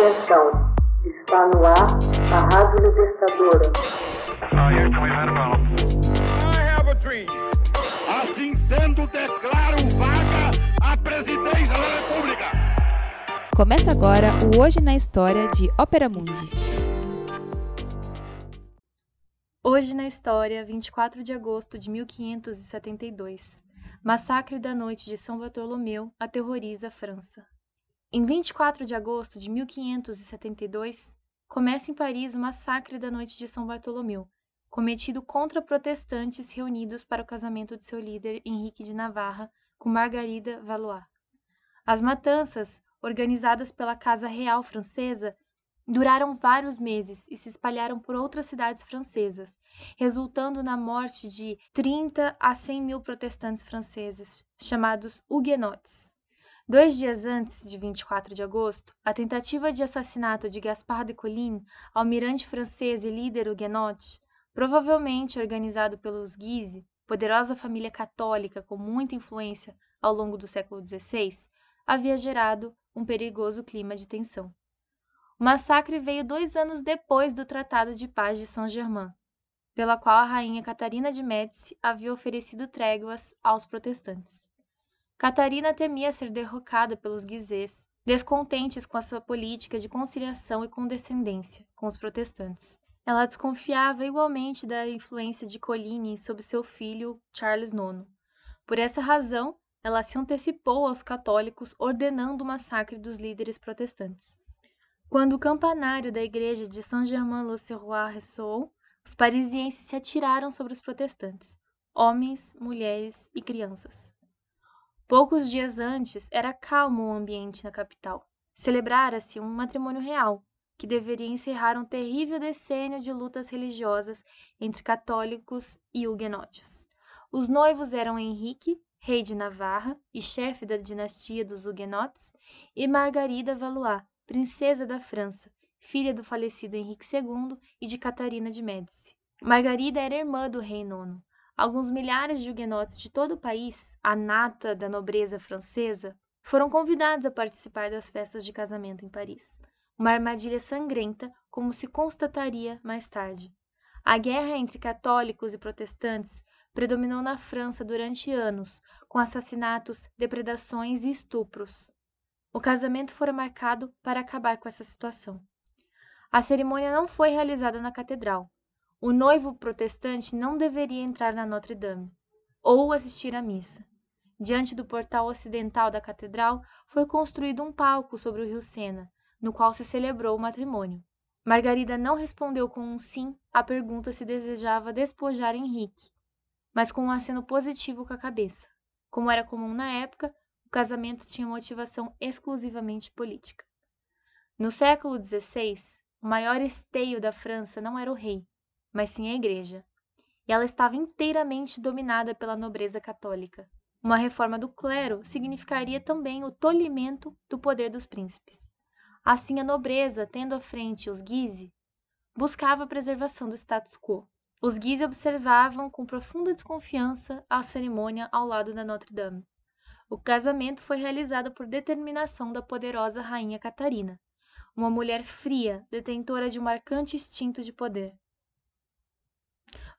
Atenção, está no ar a Rádio Libertadora. Assim sendo, declaro vaga a presidência da República. Começa agora o Hoje na História de Ópera Mundi. Hoje na História, 24 de agosto de 1572. Massacre da noite de São Bartolomeu aterroriza a França. Em 24 de agosto de 1572, começa em Paris o massacre da noite de São Bartolomeu, cometido contra protestantes reunidos para o casamento de seu líder Henrique de Navarra com Margarida Valois. As matanças, organizadas pela Casa Real Francesa, duraram vários meses e se espalharam por outras cidades francesas, resultando na morte de 30 a 100 mil protestantes franceses, chamados huguenotes. Dois dias antes de 24 de agosto, a tentativa de assassinato de Gaspard de Coligny, almirante francês e líder huguenote, provavelmente organizado pelos Guise, poderosa família católica com muita influência ao longo do século XVI, havia gerado um perigoso clima de tensão. O massacre veio dois anos depois do Tratado de Paz de Saint-Germain, pela qual a rainha Catarina de Médici havia oferecido tréguas aos protestantes. Catarina temia ser derrocada pelos guisês, descontentes com a sua política de conciliação e condescendência com os protestantes. Ela desconfiava igualmente da influência de Coligny sobre seu filho Charles IX. Por essa razão, ela se antecipou aos católicos ordenando o massacre dos líderes protestantes. Quando o campanário da igreja de Saint-Germain-l'Auxerrois ressoou, os parisienses se atiraram sobre os protestantes, homens, mulheres e crianças. Poucos dias antes, era calmo o ambiente na capital. Celebrara-se um matrimônio real, que deveria encerrar um terrível decênio de lutas religiosas entre católicos e huguenotes. Os noivos eram Henrique, rei de Navarra e chefe da dinastia dos huguenotes, e Margarida Valois, princesa da França, filha do falecido Henrique II e de Catarina de Médici. Margarida era irmã do rei Nono. Alguns milhares de huguenotes de todo o país, a nata da nobreza francesa, foram convidados a participar das festas de casamento em Paris. Uma armadilha sangrenta, como se constataria mais tarde. A guerra entre católicos e protestantes predominou na França durante anos, com assassinatos, depredações e estupros. O casamento fora marcado para acabar com essa situação. A cerimônia não foi realizada na catedral, o noivo protestante não deveria entrar na Notre Dame ou assistir à missa. Diante do portal ocidental da catedral foi construído um palco sobre o rio Sena, no qual se celebrou o matrimônio. Margarida não respondeu com um sim à pergunta se desejava despojar Henrique, mas com um aceno positivo com a cabeça. Como era comum na época, o casamento tinha motivação exclusivamente política. No século XVI, o maior esteio da França não era o rei, mas sim a Igreja, e ela estava inteiramente dominada pela nobreza católica. Uma reforma do clero significaria também o tolimento do poder dos príncipes. Assim, a nobreza, tendo à frente os Guise, buscava a preservação do status quo. Os Guise observavam com profunda desconfiança a cerimônia ao lado da Notre Dame. O casamento foi realizado por determinação da poderosa rainha Catarina, uma mulher fria, detentora de um marcante instinto de poder.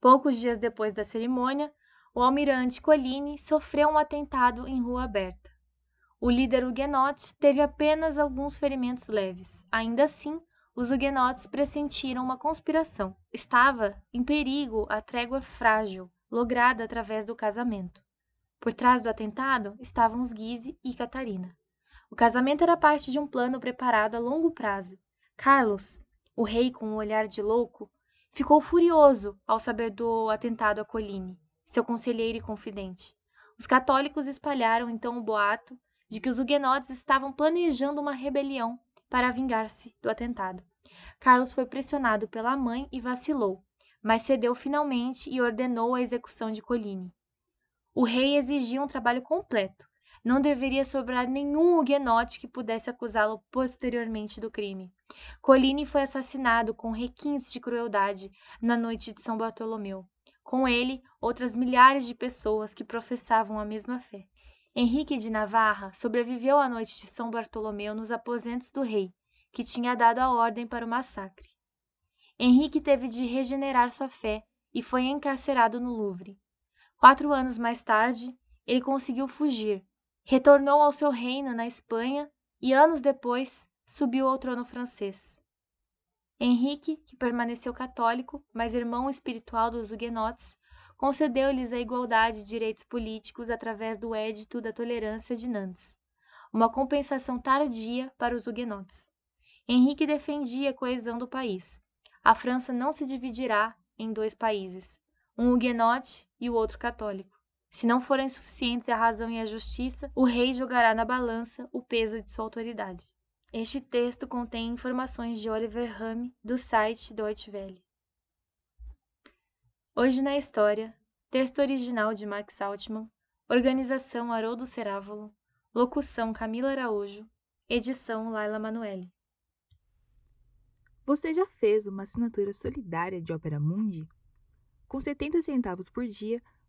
Poucos dias depois da cerimônia, o almirante Coligny sofreu um atentado em rua aberta. O líder huguenote teve apenas alguns ferimentos leves. Ainda assim, os huguenotes pressentiram uma conspiração. Estava em perigo a trégua frágil, lograda através do casamento. Por trás do atentado estavam os Guise e Catarina. O casamento era parte de um plano preparado a longo prazo. Carlos, o rei com um olhar de louco, Ficou furioso ao saber do atentado a Coligny, seu conselheiro e confidente. Os católicos espalharam então o boato de que os huguenotes estavam planejando uma rebelião para vingar-se do atentado. Carlos foi pressionado pela mãe e vacilou, mas cedeu finalmente e ordenou a execução de Coligny. O rei exigia um trabalho completo. Não deveria sobrar nenhum huguenote que pudesse acusá-lo posteriormente do crime. Coligny foi assassinado com requintes de crueldade na noite de São Bartolomeu. Com ele, outras milhares de pessoas que professavam a mesma fé. Henrique de Navarra sobreviveu à noite de São Bartolomeu nos aposentos do rei, que tinha dado a ordem para o massacre. Henrique teve de regenerar sua fé e foi encarcerado no Louvre. Quatro anos mais tarde, ele conseguiu fugir, retornou ao seu reino na Espanha e, anos depois, subiu ao trono francês. Henrique, que permaneceu católico, mas irmão espiritual dos huguenotes, concedeu-lhes a igualdade de direitos políticos através do Édito da Tolerância de Nantes, uma compensação tardia para os huguenotes. Henrique defendia a coesão do país. A França não se dividirá em dois países, um huguenote e o outro católico. Se não forem suficientes a razão e a justiça, o rei jogará na balança o peso de sua autoridade. Este texto contém informações de Oliver Hame, do site Deutsche Welle. Hoje na História, texto original de Max Altman, organização Haroldo Cerávolo, locução Camila Araújo, edição Laila Manoeli. Você já fez uma assinatura solidária de Opera Mundi? Com 70 centavos por dia,